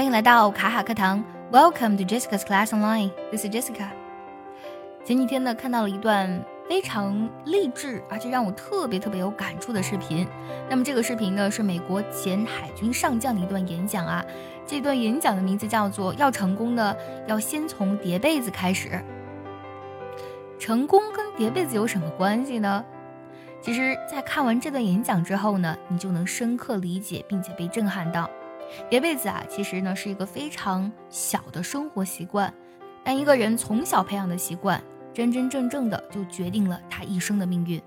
欢迎来到卡卡课堂，Welcome to Jessica's Class Online. This is Jessica. 前几天呢，看到了一段非常励志，而且让我特别特别有感触的视频。那么这个视频呢，是美国前海军上将的一段演讲啊。这段演讲的名字叫做“要成功呢，要先从叠被子开始”。成功跟叠被子有什么关系呢？其实，在看完这段演讲之后呢，你就能深刻理解并且被震撼到。叠被子啊，其实呢是一个非常小的生活习惯，但一个人从小培养的习惯，真真正正的就决定了他一生的命运。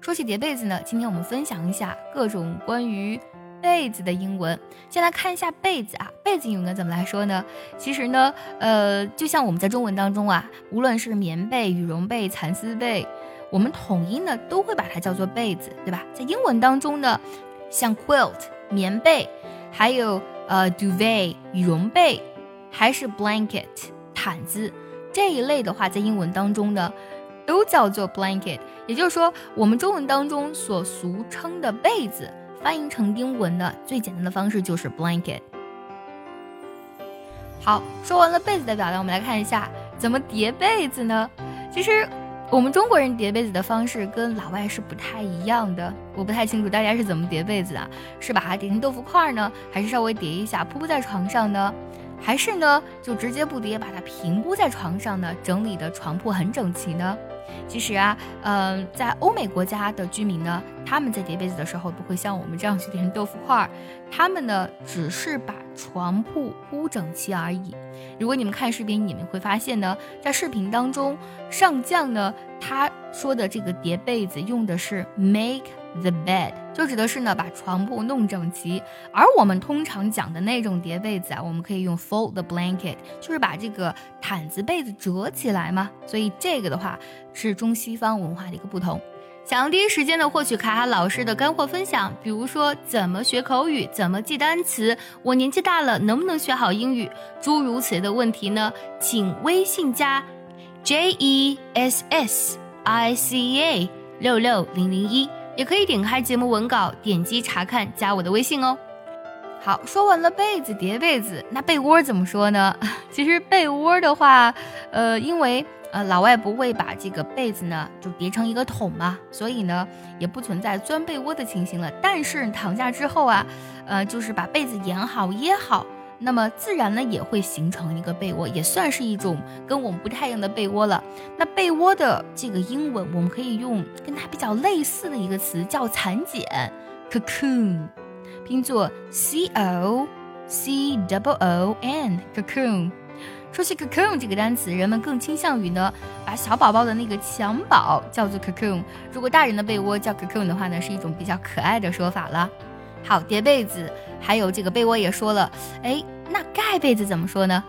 说起叠被子呢，今天我们分享一下各种关于被子的英文。先来看一下被子啊，被子英文怎么来说呢？其实呢，呃，就像我们在中文当中啊，无论是棉被、羽绒被、蚕丝被，我们统一呢都会把它叫做被子，对吧？在英文当中呢，像 quilt 棉被。还有呃，duvet 羽绒被，还是 blanket 毯子这一类的话，在英文当中呢，都叫做 blanket。也就是说，我们中文当中所俗称的被子，翻译成英文的最简单的方式就是 blanket。好，说完了被子的表达，我们来看一下怎么叠被子呢？其实。我们中国人叠被子的方式跟老外是不太一样的，我不太清楚大家是怎么叠被子的，是把它叠成豆腐块呢，还是稍微叠一下铺在床上呢，还是呢就直接不叠，把它平铺在床上呢，整理的床铺很整齐呢？其实啊，嗯，在欧美国家的居民呢，他们在叠被子的时候不会像我们这样去叠成豆腐块儿，他们呢只是把床铺铺整齐而已。如果你们看视频，你们会发现呢，在视频当中，上将呢他说的这个叠被子用的是 make the bed，就指的是呢把床铺弄整齐。而我们通常讲的那种叠被子啊，我们可以用 fold the blanket，就是把这个毯子被子折起来嘛。所以这个的话是中西方文化的一个不同。想要第一时间的获取卡卡老师的干货分享，比如说怎么学口语，怎么记单词，我年纪大了能不能学好英语，诸如此类的问题呢？请微信加 J E S S I C A 六六零零一，也可以点开节目文稿，点击查看，加我的微信哦。好，说完了被子叠被子，那被窝怎么说呢？其实被窝的话，呃，因为。呃，老外不会把这个被子呢就叠成一个桶嘛，所以呢也不存在钻被窝的情形了。但是躺下之后啊，呃，就是把被子掩好掖好，那么自然呢也会形成一个被窝，也算是一种跟我们不太一样的被窝了。那被窝的这个英文我们可以用跟它比较类似的一个词叫蚕茧，cocoon，拼作 c o c w o n，cocoon。说起 cocoon 这个单词，人们更倾向于呢把小宝宝的那个襁褓叫做 cocoon。如果大人的被窝叫 cocoon 的话呢，是一种比较可爱的说法了。好，叠被子，还有这个被窝也说了。哎，那盖被子怎么说呢？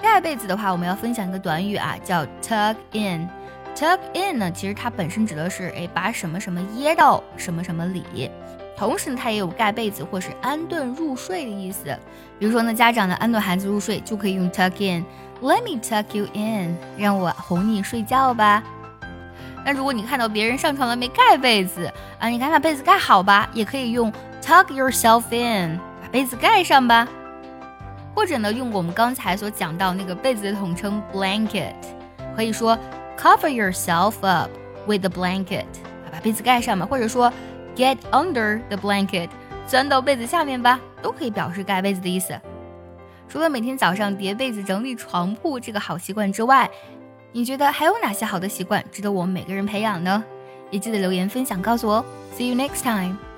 盖被子的话，我们要分享一个短语啊，叫 tuck in。tuck in 呢，其实它本身指的是哎把什么什么掖到什么什么里。同时呢，它也有盖被子或是安顿入睡的意思。比如说呢，家长呢安顿孩子入睡就可以用 tuck in。Let me tuck you in，让我哄你睡觉吧。那如果你看到别人上床了没盖被子啊，你赶紧把被子盖好吧，也可以用 tuck yourself in，把被子盖上吧。或者呢，用我们刚才所讲到那个被子的统称 blanket，可以说 cover yourself up with the blanket，把被子盖上吧，或者说。Get under the blanket，钻到被子下面吧，都可以表示盖被子的意思。除了每天早上叠被子、整理床铺这个好习惯之外，你觉得还有哪些好的习惯值得我们每个人培养呢？也记得留言分享告诉我。See you next time.